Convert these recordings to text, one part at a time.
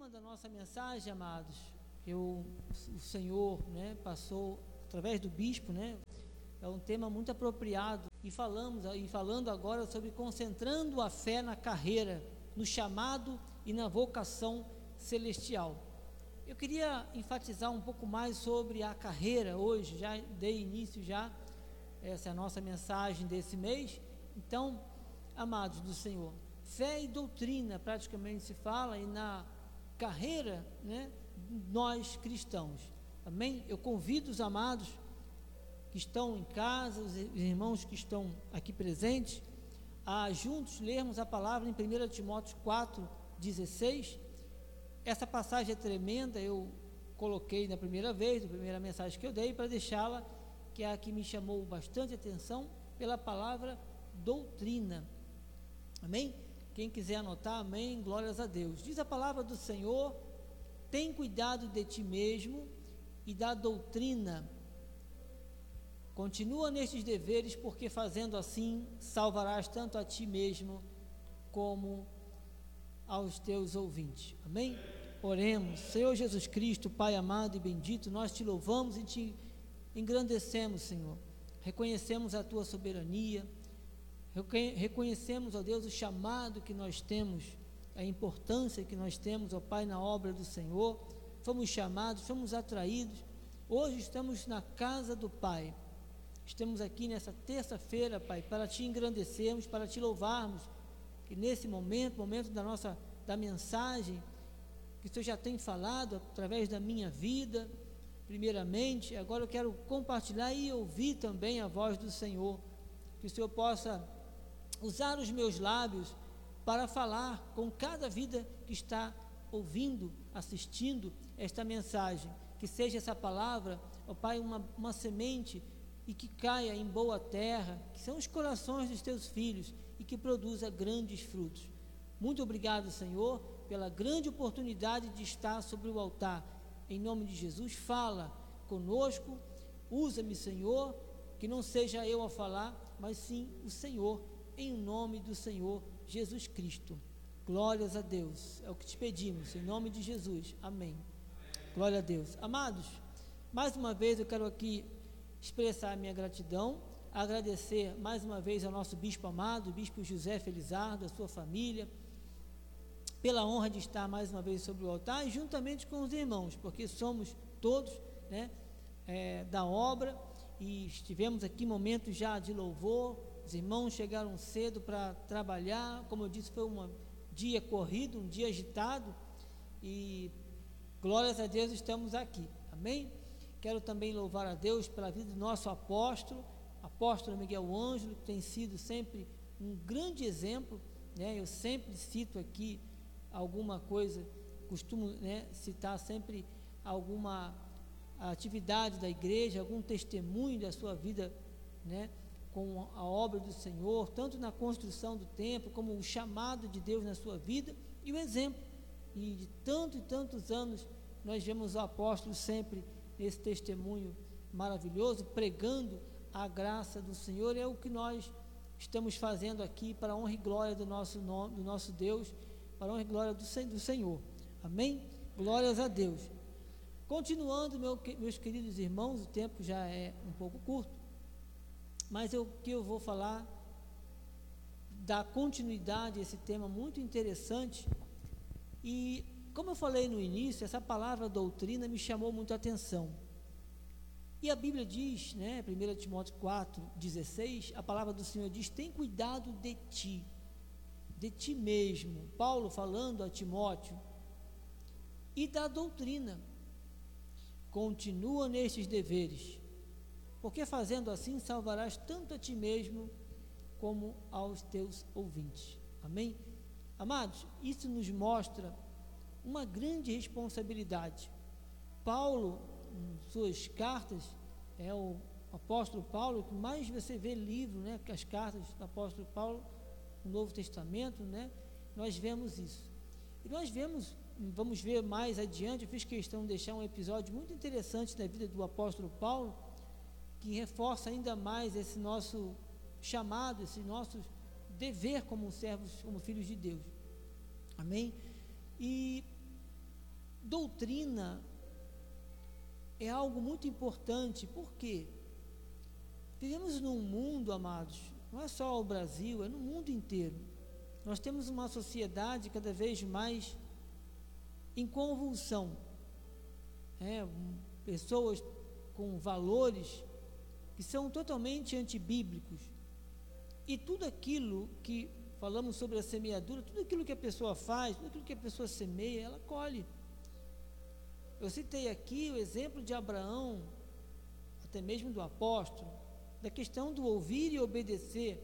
tema da nossa mensagem, amados, que o, o Senhor né, passou através do bispo, né, é um tema muito apropriado. E falamos e falando agora sobre concentrando a fé na carreira, no chamado e na vocação celestial. Eu queria enfatizar um pouco mais sobre a carreira hoje, já dei início já essa é a nossa mensagem desse mês. Então, amados do Senhor, fé e doutrina praticamente se fala e na carreira, né, nós cristãos. Amém? Eu convido os amados que estão em casa, os irmãos que estão aqui presentes, a juntos lermos a palavra em 1 Timóteo 4, 16. Essa passagem é tremenda, eu coloquei na primeira vez, na primeira mensagem que eu dei, para deixá-la, que é a que me chamou bastante atenção, pela palavra doutrina. Amém? Quem quiser anotar, amém, glórias a Deus. Diz a palavra do Senhor: tem cuidado de ti mesmo e da doutrina. Continua nestes deveres, porque fazendo assim salvarás tanto a ti mesmo como aos teus ouvintes. Amém? Oremos. Senhor Jesus Cristo, Pai amado e bendito, nós te louvamos e te engrandecemos, Senhor. Reconhecemos a tua soberania Reconhecemos, ó Deus, o chamado que nós temos, a importância que nós temos, ó Pai, na obra do Senhor. Fomos chamados, fomos atraídos. Hoje estamos na casa do Pai. Estamos aqui nessa terça-feira, Pai, para te engrandecermos, para te louvarmos. Que nesse momento, momento da nossa da mensagem que o Senhor já tem falado através da minha vida, primeiramente, agora eu quero compartilhar e ouvir também a voz do Senhor. Que o Senhor possa usar os meus lábios para falar com cada vida que está ouvindo, assistindo esta mensagem. Que seja essa palavra, ó Pai, uma, uma semente e que caia em boa terra, que são os corações dos teus filhos e que produza grandes frutos. Muito obrigado, Senhor, pela grande oportunidade de estar sobre o altar. Em nome de Jesus, fala conosco, usa-me, Senhor, que não seja eu a falar, mas sim o Senhor em nome do Senhor Jesus Cristo. Glórias a Deus. É o que te pedimos, em nome de Jesus. Amém. Glória a Deus. Amados, mais uma vez eu quero aqui expressar a minha gratidão, agradecer mais uma vez ao nosso bispo amado, bispo José Felizardo, a sua família, pela honra de estar mais uma vez sobre o altar e juntamente com os irmãos, porque somos todos né, é, da obra e estivemos aqui momentos já de louvor, os irmãos chegaram cedo para trabalhar, como eu disse, foi um dia corrido, um dia agitado, e glórias a Deus estamos aqui, amém? Quero também louvar a Deus pela vida do nosso apóstolo, apóstolo Miguel Ângelo, que tem sido sempre um grande exemplo, né? Eu sempre cito aqui alguma coisa, costumo né, citar sempre alguma atividade da igreja, algum testemunho da sua vida, né? Com a obra do Senhor, tanto na construção do templo, como o chamado de Deus na sua vida e o exemplo. E de tanto e tantos anos nós vemos o apóstolo sempre nesse testemunho maravilhoso, pregando a graça do Senhor. É o que nós estamos fazendo aqui para a honra e glória do nosso, nome, do nosso Deus, para a honra e glória do, do Senhor. Amém? Glórias a Deus. Continuando, meu, meus queridos irmãos, o tempo já é um pouco curto mas o que eu vou falar dá continuidade a esse tema muito interessante. E, como eu falei no início, essa palavra doutrina me chamou muito a atenção. E a Bíblia diz, né, 1 Timóteo 4, 16, a palavra do Senhor diz: tem cuidado de ti, de ti mesmo. Paulo falando a Timóteo, e da doutrina. Continua nestes deveres porque fazendo assim salvarás tanto a ti mesmo como aos teus ouvintes. Amém? Amados, isso nos mostra uma grande responsabilidade. Paulo, em suas cartas, é o apóstolo Paulo que mais você vê livro, né, que as cartas do apóstolo Paulo no Novo Testamento, né, nós vemos isso. E nós vemos, vamos ver mais adiante, eu fiz questão de deixar um episódio muito interessante da vida do apóstolo Paulo, que reforça ainda mais esse nosso chamado, esse nosso dever como servos, como filhos de Deus. Amém? E doutrina é algo muito importante, por quê? Vivemos num mundo, amados, não é só o Brasil, é no mundo inteiro. Nós temos uma sociedade cada vez mais em convulsão. É, pessoas com valores que são totalmente antibíblicos. E tudo aquilo que falamos sobre a semeadura, tudo aquilo que a pessoa faz, tudo aquilo que a pessoa semeia, ela colhe. Eu citei aqui o exemplo de Abraão, até mesmo do apóstolo, da questão do ouvir e obedecer.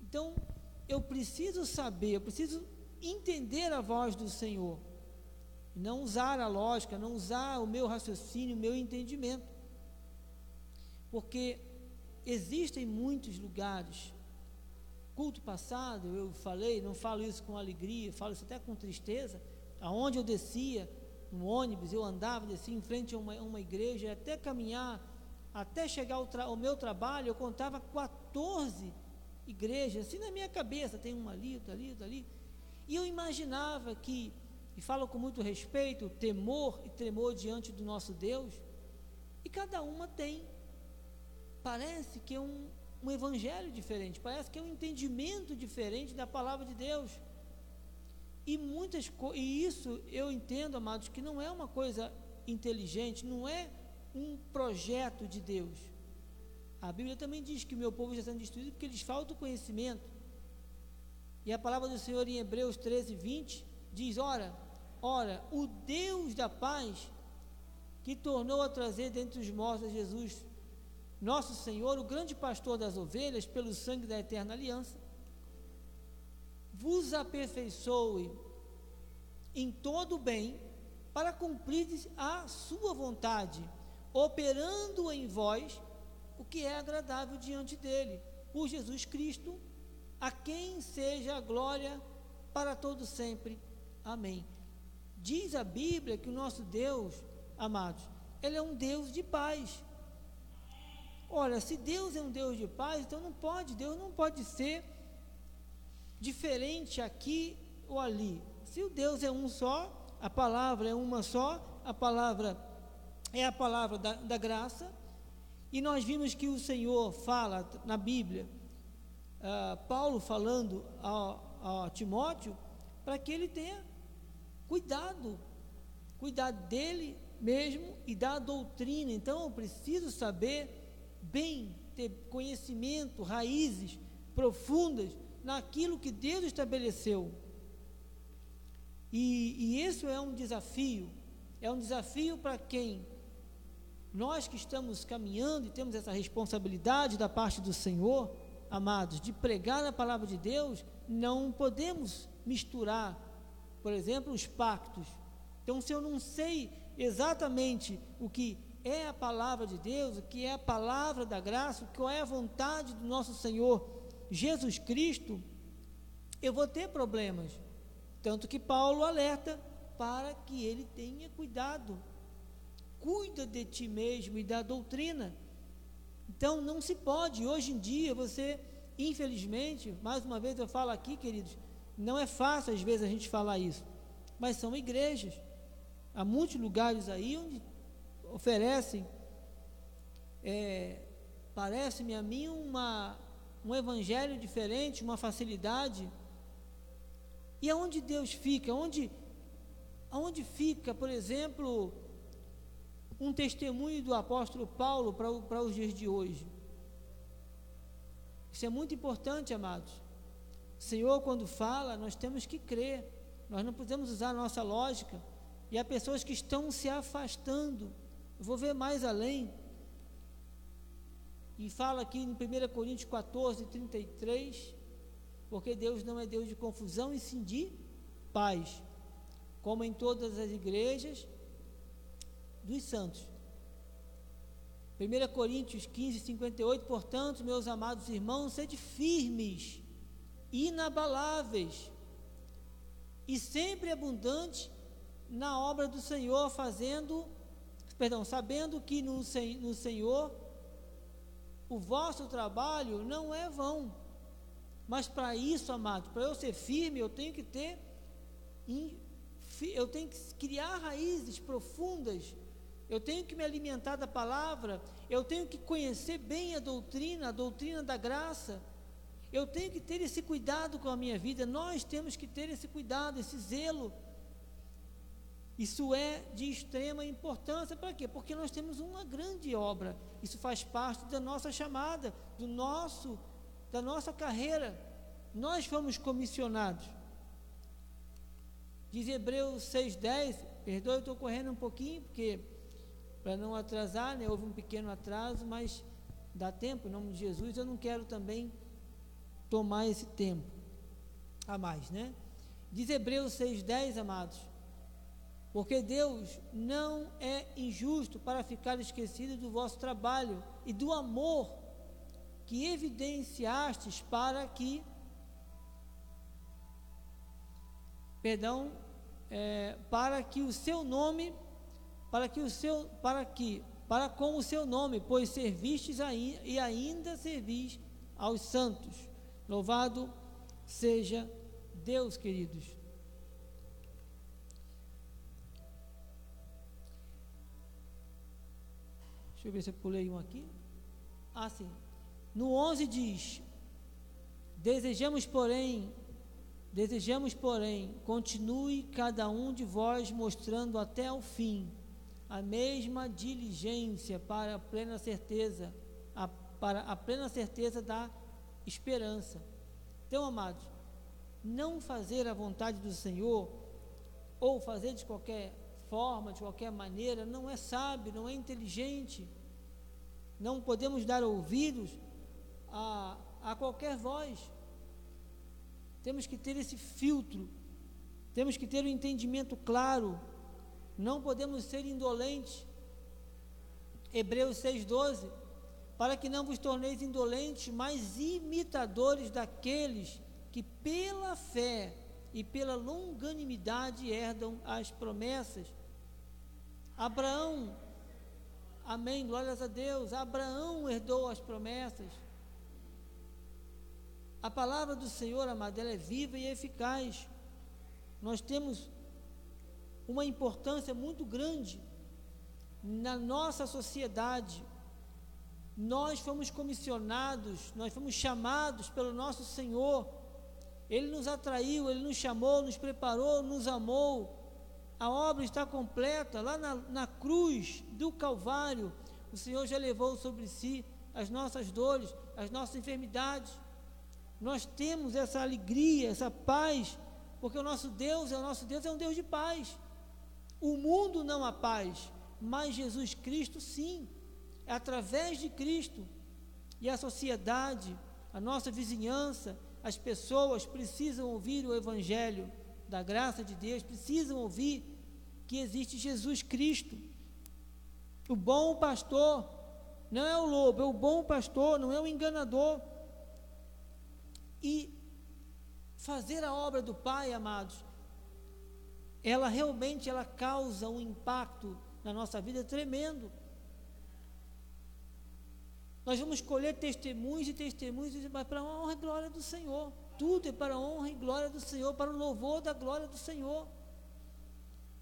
Então, eu preciso saber, eu preciso entender a voz do Senhor. Não usar a lógica, não usar o meu raciocínio, o meu entendimento. Porque existem muitos lugares. Culto passado, eu falei, não falo isso com alegria, falo isso até com tristeza. Aonde eu descia no ônibus, eu andava, descia em frente a uma, uma igreja, até caminhar, até chegar ao, ao meu trabalho, eu contava 14 igrejas, assim na minha cabeça, tem uma ali, outra ali, outra ali. E eu imaginava que, e falo com muito respeito, temor e tremor diante do nosso Deus, e cada uma tem, parece que é um, um evangelho diferente, parece que é um entendimento diferente da palavra de Deus. E muitas e isso eu entendo, amados, que não é uma coisa inteligente, não é um projeto de Deus. A Bíblia também diz que o meu povo está sendo destruído porque lhes falta o conhecimento. E a palavra do Senhor em Hebreus 13, 20 diz: Ora, ora, o Deus da paz que tornou a trazer dentre os mortos Jesus, nosso Senhor, o grande pastor das ovelhas, pelo sangue da eterna aliança, vos aperfeiçoe em todo o bem, para cumprir a sua vontade, operando em vós o que é agradável diante dele, por Jesus Cristo, a quem seja a glória para todo sempre. Amém. Diz a Bíblia que o nosso Deus, amados, ele é um Deus de paz. Olha, se Deus é um Deus de paz, então não pode, Deus não pode ser diferente aqui ou ali. Se o Deus é um só, a palavra é uma só, a palavra é a palavra da, da graça, e nós vimos que o Senhor fala na Bíblia, uh, Paulo falando a, a Timóteo, para que ele tenha cuidado, cuidar dele mesmo e da doutrina. Então eu preciso saber bem, ter conhecimento, raízes profundas naquilo que Deus estabeleceu. E, e isso é um desafio, é um desafio para quem? Nós que estamos caminhando e temos essa responsabilidade da parte do Senhor, amados, de pregar a palavra de Deus, não podemos misturar, por exemplo, os pactos. Então, se eu não sei exatamente o que é a palavra de Deus, o que é a palavra da graça, qual é a vontade do nosso Senhor Jesus Cristo, eu vou ter problemas. Tanto que Paulo alerta para que ele tenha cuidado. Cuida de ti mesmo e da doutrina. Então não se pode, hoje em dia, você, infelizmente, mais uma vez eu falo aqui, queridos, não é fácil às vezes a gente falar isso, mas são igrejas. Há muitos lugares aí onde oferecem, é, parece-me a mim, uma, um evangelho diferente, uma facilidade. E aonde Deus fica? Onde, aonde fica, por exemplo, um testemunho do apóstolo Paulo para, os dias de hoje? Isso é muito importante, amados. O Senhor, quando fala, nós temos que crer. Nós não podemos usar a nossa lógica. E há pessoas que estão se afastando. Eu vou ver mais além. E fala aqui em 1 Coríntios 14, 33, porque Deus não é Deus de confusão e sim de paz, como em todas as igrejas dos santos. 1 Coríntios 15, 58, portanto, meus amados irmãos, sede firmes, inabaláveis e sempre abundantes na obra do Senhor, fazendo, perdão, sabendo que no, no Senhor o vosso trabalho não é vão. Mas para isso, amado, para eu ser firme, eu tenho que ter eu tenho que criar raízes profundas, eu tenho que me alimentar da palavra, eu tenho que conhecer bem a doutrina, a doutrina da graça. Eu tenho que ter esse cuidado com a minha vida, nós temos que ter esse cuidado, esse zelo. Isso é de extrema importância, para quê? Porque nós temos uma grande obra. Isso faz parte da nossa chamada, do nosso, da nossa carreira. Nós fomos comissionados. Diz Hebreus 6,10, perdoe, estou correndo um pouquinho, porque para não atrasar, né, houve um pequeno atraso, mas dá tempo, em nome de Jesus, eu não quero também tomar esse tempo a mais, né? Diz Hebreus 6,10, amados, porque Deus não é injusto para ficar esquecido do vosso trabalho e do amor que evidenciastes para que, perdão, é, para que o seu nome, para que o seu, para que, para com o seu nome, pois servistes aí, e ainda servis aos santos. Louvado seja Deus, queridos. Deixa eu ver se eu pulei um aqui. Ah, sim. No 11 diz: Desejamos, porém, Desejamos, porém, continue cada um de vós mostrando até o fim a mesma diligência para a plena certeza, a, para a plena certeza da esperança. Então, amados, não fazer a vontade do Senhor ou fazer de qualquer forma, de qualquer maneira, não é sábio, não é inteligente. Não podemos dar ouvidos a, a qualquer voz. Temos que ter esse filtro, temos que ter um entendimento claro, não podemos ser indolentes. Hebreus 6,12: Para que não vos torneis indolentes, mas imitadores daqueles que pela fé e pela longanimidade herdam as promessas. Abraão, amém, glórias a Deus, Abraão herdou as promessas. A palavra do Senhor, amado, ela é viva e eficaz. Nós temos uma importância muito grande na nossa sociedade. Nós fomos comissionados, nós fomos chamados pelo nosso Senhor. Ele nos atraiu, ele nos chamou, nos preparou, nos amou. A obra está completa. Lá na, na cruz do Calvário, o Senhor já levou sobre si as nossas dores, as nossas enfermidades nós temos essa alegria, essa paz, porque o nosso Deus, é o nosso Deus é um Deus de paz. O mundo não há paz, mas Jesus Cristo sim. É através de Cristo. E a sociedade, a nossa vizinhança, as pessoas precisam ouvir o evangelho da graça de Deus, precisam ouvir que existe Jesus Cristo. O bom pastor não é o lobo, é o bom pastor, não é o enganador. E fazer a obra do Pai, amados, ela realmente ela causa um impacto na nossa vida tremendo. Nós vamos colher testemunhos e testemunhos, mas para a honra e glória do Senhor. Tudo é para a honra e glória do Senhor, para o louvor da glória do Senhor.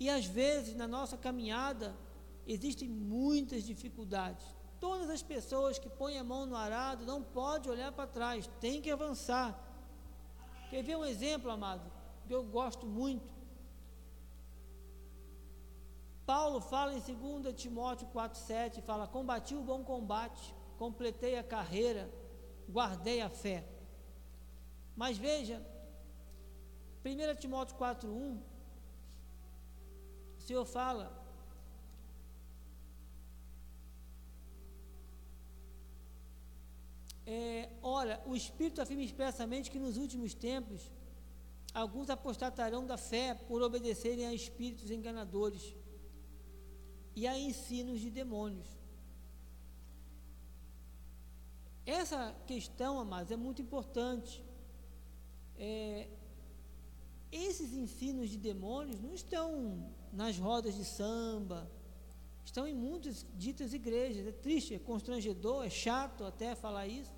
E às vezes, na nossa caminhada, existem muitas dificuldades. Todas as pessoas que põem a mão no arado não pode olhar para trás, tem que avançar. Quer ver um exemplo, amado, que eu gosto muito? Paulo fala em 2 Timóteo 4,7, fala, combati o bom combate, completei a carreira, guardei a fé. Mas veja, 1 Timóteo 4,1, o Senhor fala, É, ora, o Espírito afirma expressamente que nos últimos tempos alguns apostatarão da fé por obedecerem a espíritos enganadores e a ensinos de demônios. Essa questão, amados, é muito importante. É, esses ensinos de demônios não estão nas rodas de samba, estão em muitas ditas igrejas. É triste, é constrangedor, é chato até falar isso.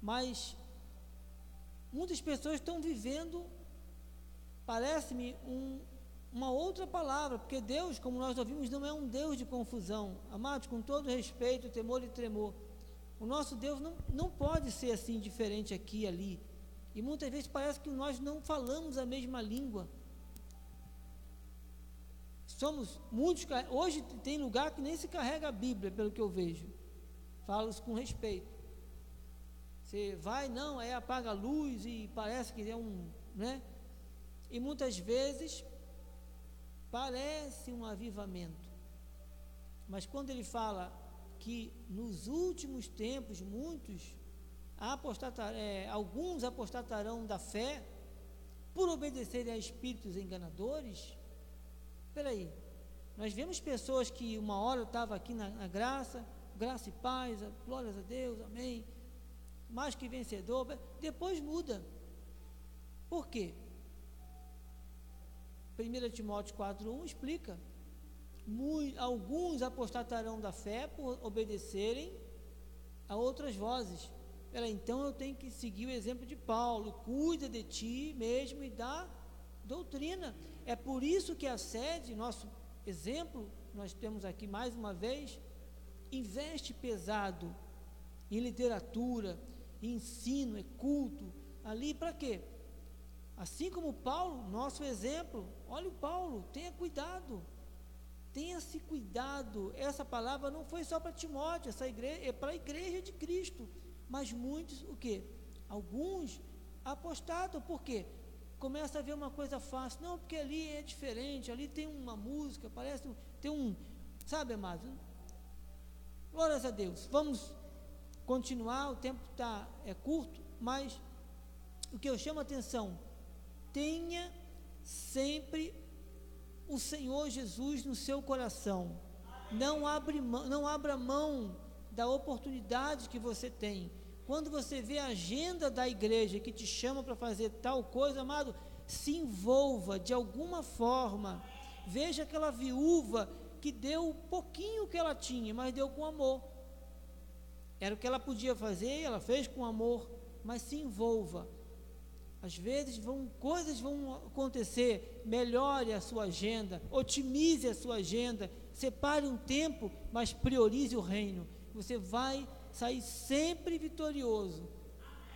Mas muitas pessoas estão vivendo, parece-me, um, uma outra palavra, porque Deus, como nós ouvimos, não é um Deus de confusão. Amados, com todo respeito, temor e tremor, o nosso Deus não, não pode ser assim diferente aqui e ali. E muitas vezes parece que nós não falamos a mesma língua. Somos muitos. Hoje tem lugar que nem se carrega a Bíblia, pelo que eu vejo. Falo com respeito. Você vai, não, aí apaga a luz e parece que é um. Né? E muitas vezes parece um avivamento. Mas quando ele fala que nos últimos tempos muitos apostatar, é, alguns apostatarão da fé por obedecerem a espíritos enganadores. Espera aí, nós vemos pessoas que uma hora estava aqui na, na, graça, graça e paz, glórias a Deus, amém, mais que vencedor, depois muda. Por quê? 1 Timóteo 4,1 explica. Alguns apostatarão da fé por obedecerem a outras vozes. Ela, então eu tenho que seguir o exemplo de Paulo, cuida de ti mesmo e da doutrina. É por isso que a sede, nosso exemplo, nós temos aqui mais uma vez, investe pesado em literatura, em ensino, é culto, ali para quê? Assim como Paulo, nosso exemplo, olha o Paulo, tenha cuidado, tenha-se cuidado. Essa palavra não foi só para Timóteo, essa igreja é para a igreja de Cristo. Mas muitos, o que? Alguns apostatam, por quê? Começa a ver uma coisa fácil. Não, porque ali é diferente, ali tem uma música, parece, tem um, sabe, amado? Glórias a Deus. Vamos continuar, o tempo tá, é curto, mas o que eu chamo a atenção, tenha sempre o Senhor Jesus no seu coração. Não, abre, não abra mão da oportunidade que você tem. Quando você vê a agenda da igreja que te chama para fazer tal coisa, amado, se envolva de alguma forma. Veja aquela viúva que deu o pouquinho que ela tinha, mas deu com amor. Era o que ela podia fazer, ela fez com amor, mas se envolva. Às vezes vão, coisas vão acontecer, melhore a sua agenda, otimize a sua agenda, separe um tempo, mas priorize o reino você vai sair sempre vitorioso.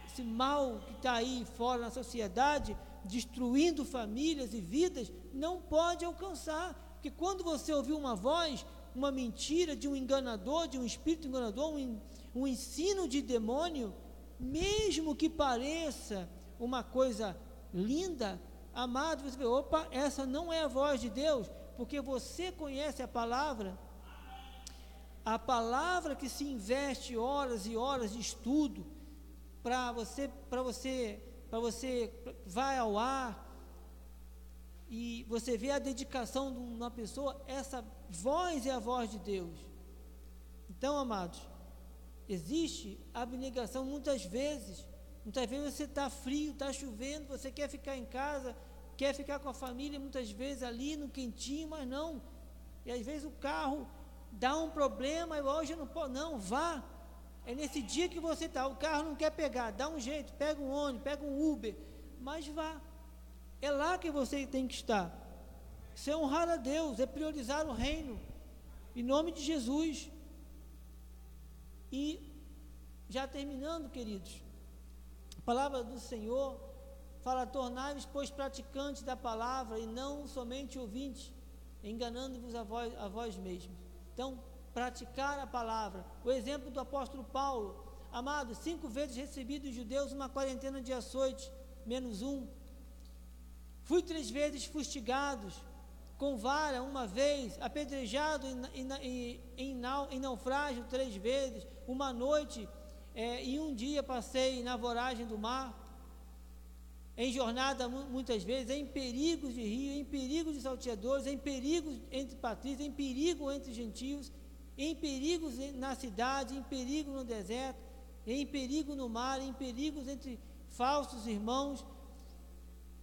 Esse mal que está aí fora na sociedade, destruindo famílias e vidas, não pode alcançar. Porque quando você ouvir uma voz, uma mentira de um enganador, de um espírito enganador, um, um ensino de demônio, mesmo que pareça uma coisa linda, amado, você vê, opa, essa não é a voz de Deus, porque você conhece a palavra, a palavra que se investe horas e horas de estudo para você, para você, para você vai ao ar e você vê a dedicação de uma pessoa, essa voz é a voz de Deus. Então, amados, existe abnegação muitas vezes. Muitas vezes você está frio, está chovendo, você quer ficar em casa, quer ficar com a família, muitas vezes ali no quentinho, mas não. E às vezes o carro dá um problema, hoje não posso, não, vá. É nesse dia que você está, o carro não quer pegar, dá um jeito, pega um ônibus, pega um Uber, mas vá. É lá que você tem que estar. Isso é honrar a Deus, é priorizar o reino. Em nome de Jesus. E já terminando, queridos, a palavra do Senhor fala: tornai-vos, pois, praticantes da palavra e não somente ouvintes, enganando-vos a vós, a vós mesmos. Então, praticar a palavra. O exemplo do apóstolo Paulo, amado, cinco vezes recebi dos judeus uma quarentena de açoite, menos um. Fui três vezes fustigados, com vara uma vez, apedrejado em, em, em, em naufrágio três vezes, uma noite é, e um dia passei na voragem do mar, em jornada muitas vezes, em perigos de rio, em perigos de salteadores, em perigos entre patrícios, em perigo entre gentios, em perigos na cidade, em perigo no deserto, em perigo no mar, em perigos entre falsos irmãos,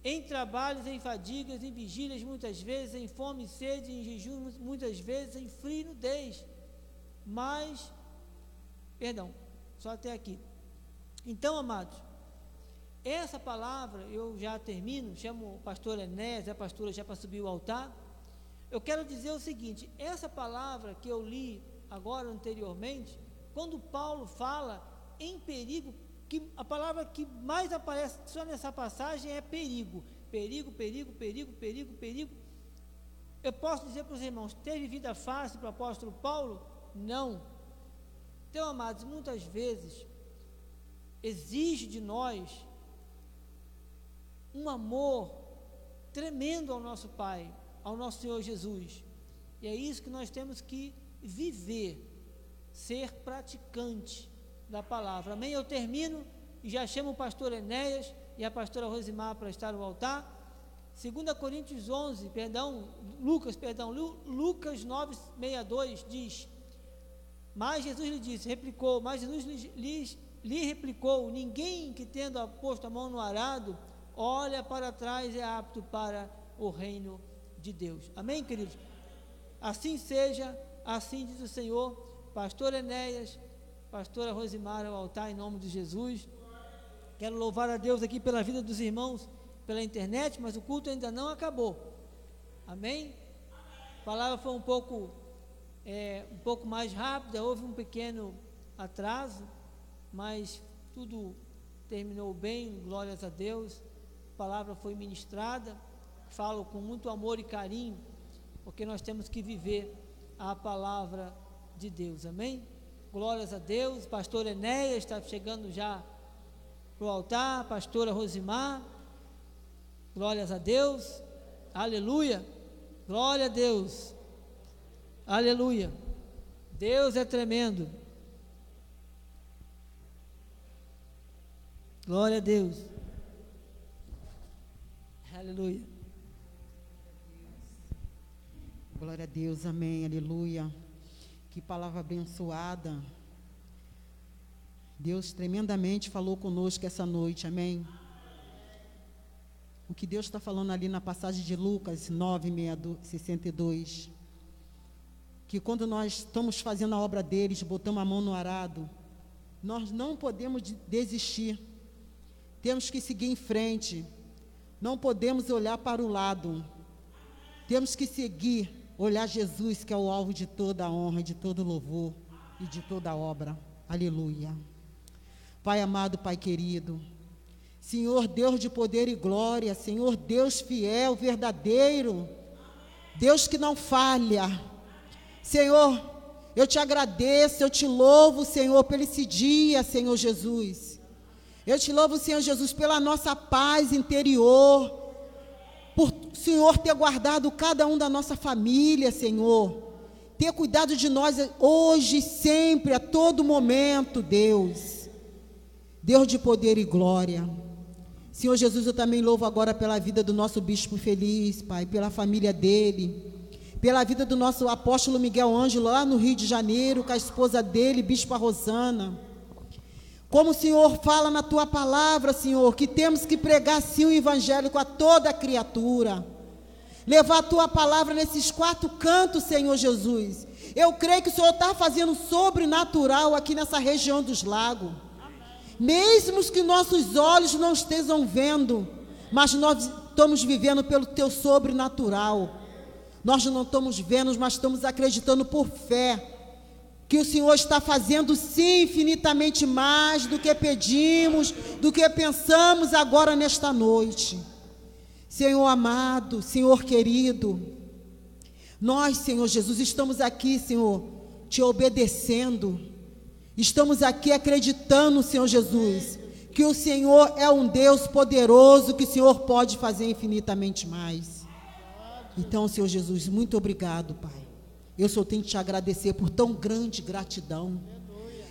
em trabalhos, em fadigas, em vigílias muitas vezes, em fome e sede, em jejum muitas vezes, em frio e nudez. Mas, perdão, só até aqui. Então, amados, essa palavra, eu já termino, chamo o pastor Enéas, a pastora já para subir o altar. Eu quero dizer o seguinte: essa palavra que eu li agora anteriormente, quando Paulo fala em perigo, que a palavra que mais aparece só nessa passagem é perigo. Perigo, perigo, perigo, perigo, perigo. Eu posso dizer para os irmãos, teve vida fácil para o apóstolo Paulo? Não. Então, amados, muitas vezes exige de nós um amor tremendo ao nosso Pai, ao nosso Senhor Jesus. E é isso que nós temos que viver, ser praticante da palavra. Amém? Eu termino e já chamo o pastor Enéas e a pastora Rosimar para estar no altar. 2 Coríntios 11, perdão, Lucas, perdão, Lucas 9, 62 diz: Mas Jesus lhe disse, replicou, mas Jesus lhe, lhe, replicou: Ninguém que tendo posto a mão no arado, olha para trás é apto para o reino de Deus. Amém, queridos? Assim seja, assim diz o Senhor, pastor Enéas, pastora Rosimar ao altar em nome de Jesus. Quero louvar a Deus aqui pela vida dos irmãos pela internet, mas o culto ainda não acabou. Amém? A palavra foi um pouco, é, um pouco mais rápida, houve um pequeno atraso, mas tudo terminou bem, glórias a Deus. A palavra foi ministrada, falo com muito amor e carinho, porque nós temos que viver a palavra de Deus, amém? Glórias a Deus, pastor Enéas está chegando já para o altar, pastora Rosimar. Glórias a Deus. Aleluia. Glória a Deus. Aleluia. Deus é tremendo. Glória a Deus. Aleluia. Glória a Deus, amém, aleluia. Que palavra abençoada. Deus tremendamente falou conosco essa noite, amém o que Deus está falando ali na passagem de Lucas 9, 62. Que quando nós estamos fazendo a obra deles, botamos a mão no arado, nós não podemos desistir. Temos que seguir em frente. Não podemos olhar para o lado. Temos que seguir, olhar Jesus, que é o alvo de toda a honra, de todo louvor e de toda a obra. Aleluia. Pai amado, Pai querido, Senhor Deus de poder e glória, Senhor Deus fiel, verdadeiro, Deus que não falha. Senhor, eu te agradeço, eu te louvo, Senhor, por esse dia, Senhor Jesus. Eu te louvo, Senhor Jesus, pela nossa paz interior, por Senhor ter guardado cada um da nossa família, Senhor. Ter cuidado de nós hoje, sempre, a todo momento, Deus. Deus de poder e glória. Senhor Jesus, eu também louvo agora pela vida do nosso bispo feliz, Pai, pela família dele, pela vida do nosso apóstolo Miguel Ângelo lá no Rio de Janeiro, com a esposa dele, bispa Rosana. Como o Senhor fala na tua palavra, Senhor, que temos que pregar sim o evangelho a toda criatura. Levar a tua palavra nesses quatro cantos, Senhor Jesus. Eu creio que o Senhor está fazendo sobrenatural aqui nessa região dos lagos mesmo que nossos olhos não estejam vendo, mas nós estamos vivendo pelo teu sobrenatural. Nós não estamos vendo, mas estamos acreditando por fé que o Senhor está fazendo sim infinitamente mais do que pedimos, do que pensamos agora nesta noite. Senhor amado, Senhor querido, nós, Senhor Jesus, estamos aqui, Senhor, te obedecendo Estamos aqui acreditando, Senhor Jesus, que o Senhor é um Deus poderoso, que o Senhor pode fazer infinitamente mais. Então, Senhor Jesus, muito obrigado, Pai. Eu só tenho que te agradecer por tão grande gratidão.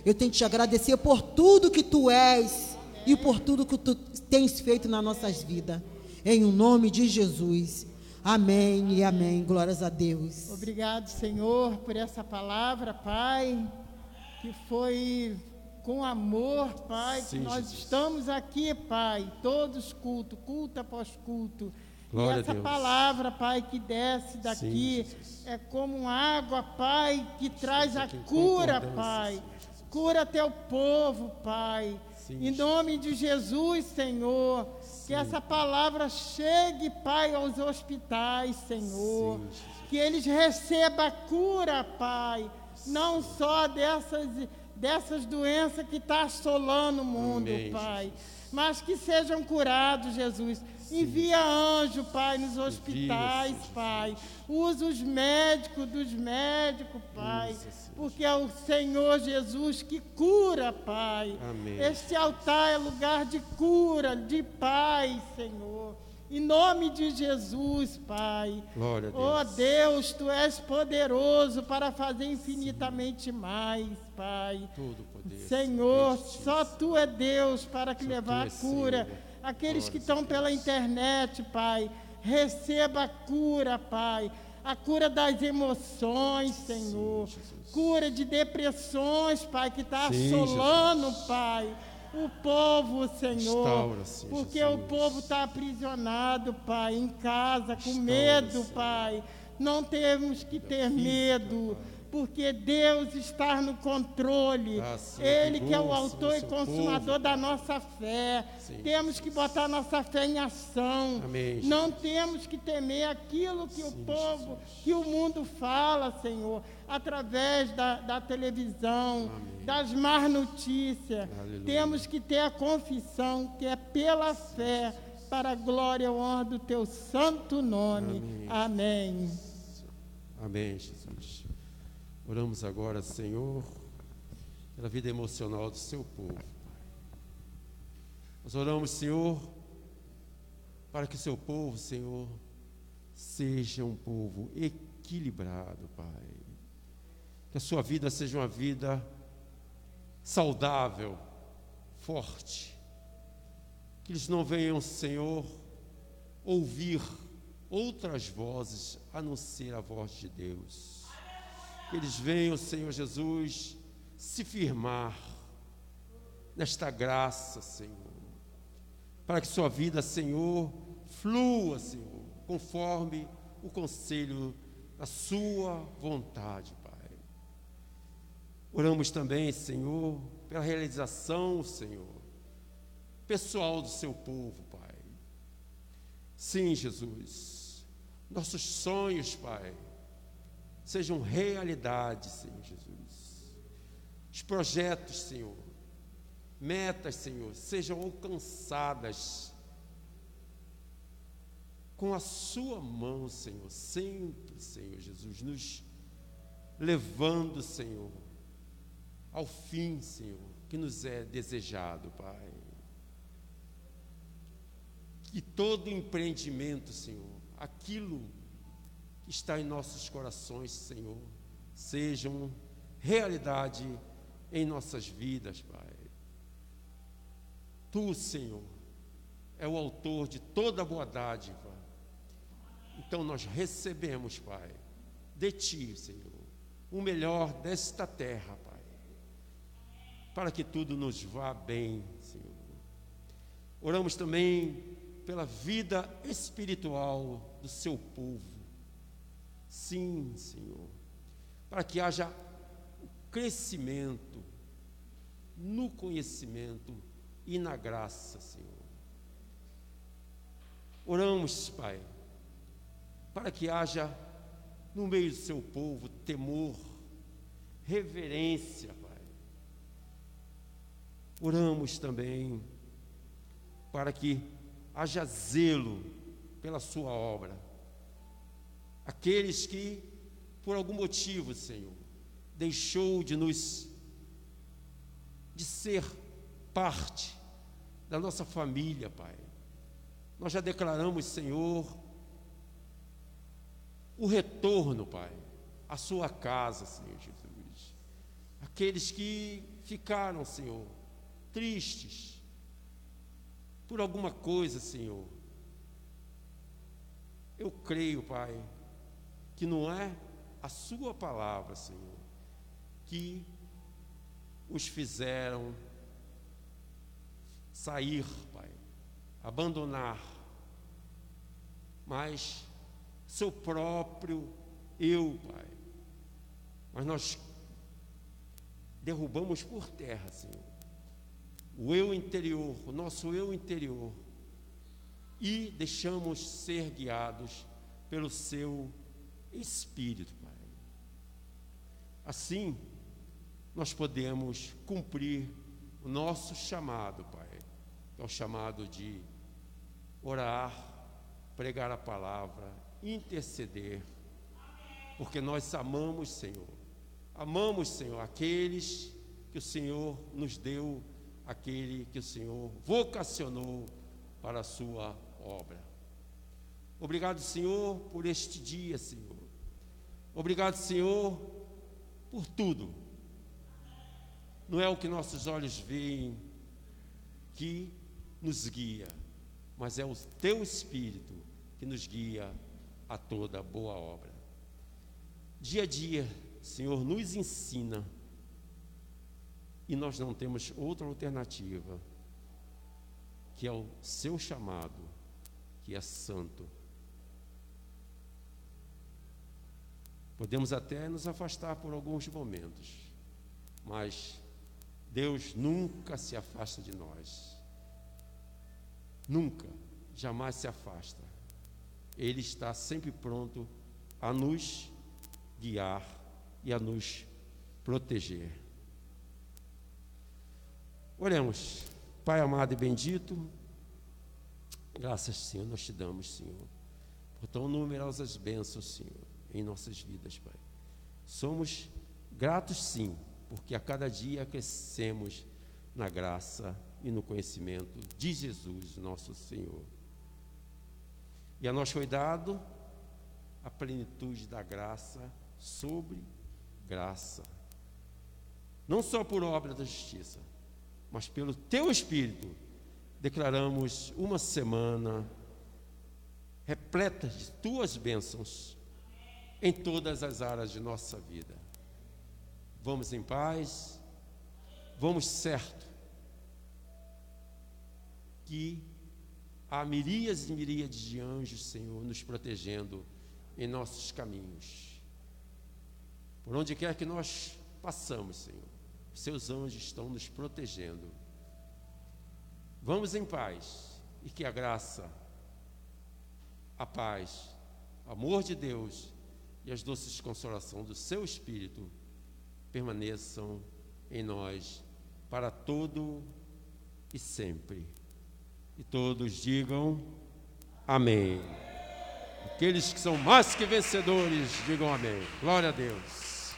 Eu tenho que te agradecer por tudo que tu és e por tudo que tu tens feito nas nossas vidas. Em o nome de Jesus. Amém e amém. Glórias a Deus. Obrigado, Senhor, por essa palavra, Pai que foi com amor, Pai, Sim, que nós Jesus. estamos aqui, Pai, todos culto, culto após culto. Glória e essa palavra, Pai, que desce daqui Sim, é como água, Pai, que traz a cura, Pai. Cura teu povo, Pai. Sim, em nome de Jesus, Senhor, que essa palavra chegue, Pai, aos hospitais, Senhor. Que eles recebam a cura, Pai, não só dessas, dessas doenças que estão tá assolando o mundo, Amém, Pai, Jesus. mas que sejam curados, Jesus Envia anjo, Pai, nos hospitais, Envia, Pai. Usa os médicos dos médicos, Pai. Usa, porque é o Senhor Jesus que cura, Pai. Amém. Este altar é lugar de cura, de paz, Senhor. Em nome de Jesus, Pai. Glória a Deus. Oh Deus, Tu és poderoso para fazer infinitamente Sim. mais, Pai. Tudo poder. Senhor, só Tu é Deus para que só levar a cura. Senhor aqueles que estão pela internet, Pai. Receba a cura, Pai. A cura das emoções, Senhor. Sim, cura de depressões, Pai, que está assolando, Jesus. Pai. O povo, Senhor. Porque Jesus. o povo está aprisionado, Pai, em casa, com medo, Pai. Não temos que ter medo porque Deus está no controle. Ah, Ele que é o autor e consumador povo. da nossa fé. Sim. Temos que botar nossa fé em ação. Amém, Não temos que temer aquilo que Sim, o povo, Jesus. que o mundo fala, Senhor, através da, da televisão, Amém. das más notícias. Aleluia. Temos que ter a confissão que é pela fé, para a glória e honra do teu santo nome. Amém. Amém, Jesus. Oramos agora, Senhor, pela vida emocional do seu povo. Nós oramos, Senhor, para que seu povo, Senhor, seja um povo equilibrado, Pai. Que a sua vida seja uma vida saudável, forte. Que eles não venham, Senhor, ouvir outras vozes a não ser a voz de Deus que eles venham, Senhor Jesus, se firmar nesta graça, Senhor, para que sua vida, Senhor, flua, Senhor, conforme o conselho da sua vontade, Pai. Oramos também, Senhor, pela realização, Senhor, pessoal do seu povo, Pai. Sim, Jesus, nossos sonhos, Pai sejam realidade, Senhor Jesus. Os projetos, Senhor, metas, Senhor, sejam alcançadas com a Sua mão, Senhor, sempre, Senhor Jesus, nos levando, Senhor, ao fim, Senhor, que nos é desejado, Pai. Que todo empreendimento, Senhor, aquilo está em nossos corações, Senhor, sejam realidade em nossas vidas, Pai. Tu, Senhor, é o autor de toda boa dádiva. Então nós recebemos, Pai, de Ti, Senhor, o melhor desta terra, Pai, para que tudo nos vá bem, Senhor. Oramos também pela vida espiritual do Seu povo Sim, Senhor. Para que haja crescimento no conhecimento e na graça, Senhor. Oramos, Pai, para que haja no meio do seu povo temor, reverência, Pai. Oramos também para que haja zelo pela Sua obra aqueles que, por algum motivo, Senhor, deixou de nos de ser parte da nossa família, Pai. Nós já declaramos, Senhor, o retorno, Pai, à sua casa, Senhor Jesus. Aqueles que ficaram, Senhor, tristes por alguma coisa, Senhor. Eu creio, Pai, que não é a Sua palavra, Senhor, que os fizeram sair, Pai, abandonar, mas seu próprio eu, Pai. Mas nós derrubamos por terra, Senhor, o eu interior, o nosso eu interior, e deixamos ser guiados pelo seu Espírito, Pai. Assim, nós podemos cumprir o nosso chamado, Pai. É o chamado de orar, pregar a palavra, interceder, porque nós amamos, Senhor. Amamos, Senhor, aqueles que o Senhor nos deu, aquele que o Senhor vocacionou para a sua obra. Obrigado, Senhor, por este dia, Senhor. Obrigado, Senhor, por tudo. Não é o que nossos olhos veem que nos guia, mas é o teu Espírito que nos guia a toda boa obra. Dia a dia, Senhor, nos ensina e nós não temos outra alternativa que é o seu chamado, que é santo. Podemos até nos afastar por alguns momentos, mas Deus nunca se afasta de nós. Nunca, jamais se afasta. Ele está sempre pronto a nos guiar e a nos proteger. Oremos, Pai amado e bendito, graças, Senhor, nós te damos, Senhor, por tão numerosas bênçãos, Senhor, em nossas vidas, Pai. Somos gratos, sim, porque a cada dia crescemos na graça e no conhecimento de Jesus, nosso Senhor. E a nós foi dado a plenitude da graça sobre graça. Não só por obra da justiça, mas pelo teu Espírito, declaramos uma semana repleta de tuas bênçãos em todas as áreas de nossa vida. Vamos em paz, vamos certo que há miríades e miríades de anjos, Senhor, nos protegendo em nossos caminhos. Por onde quer que nós passamos, Senhor, seus anjos estão nos protegendo. Vamos em paz e que a graça, a paz, o amor de Deus e as doces consolações do seu Espírito permaneçam em nós para todo e sempre. E todos digam amém. Aqueles que são mais que vencedores, digam amém. Glória a Deus.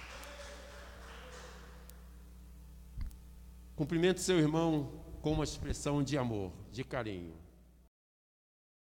Cumprimente seu irmão com uma expressão de amor, de carinho.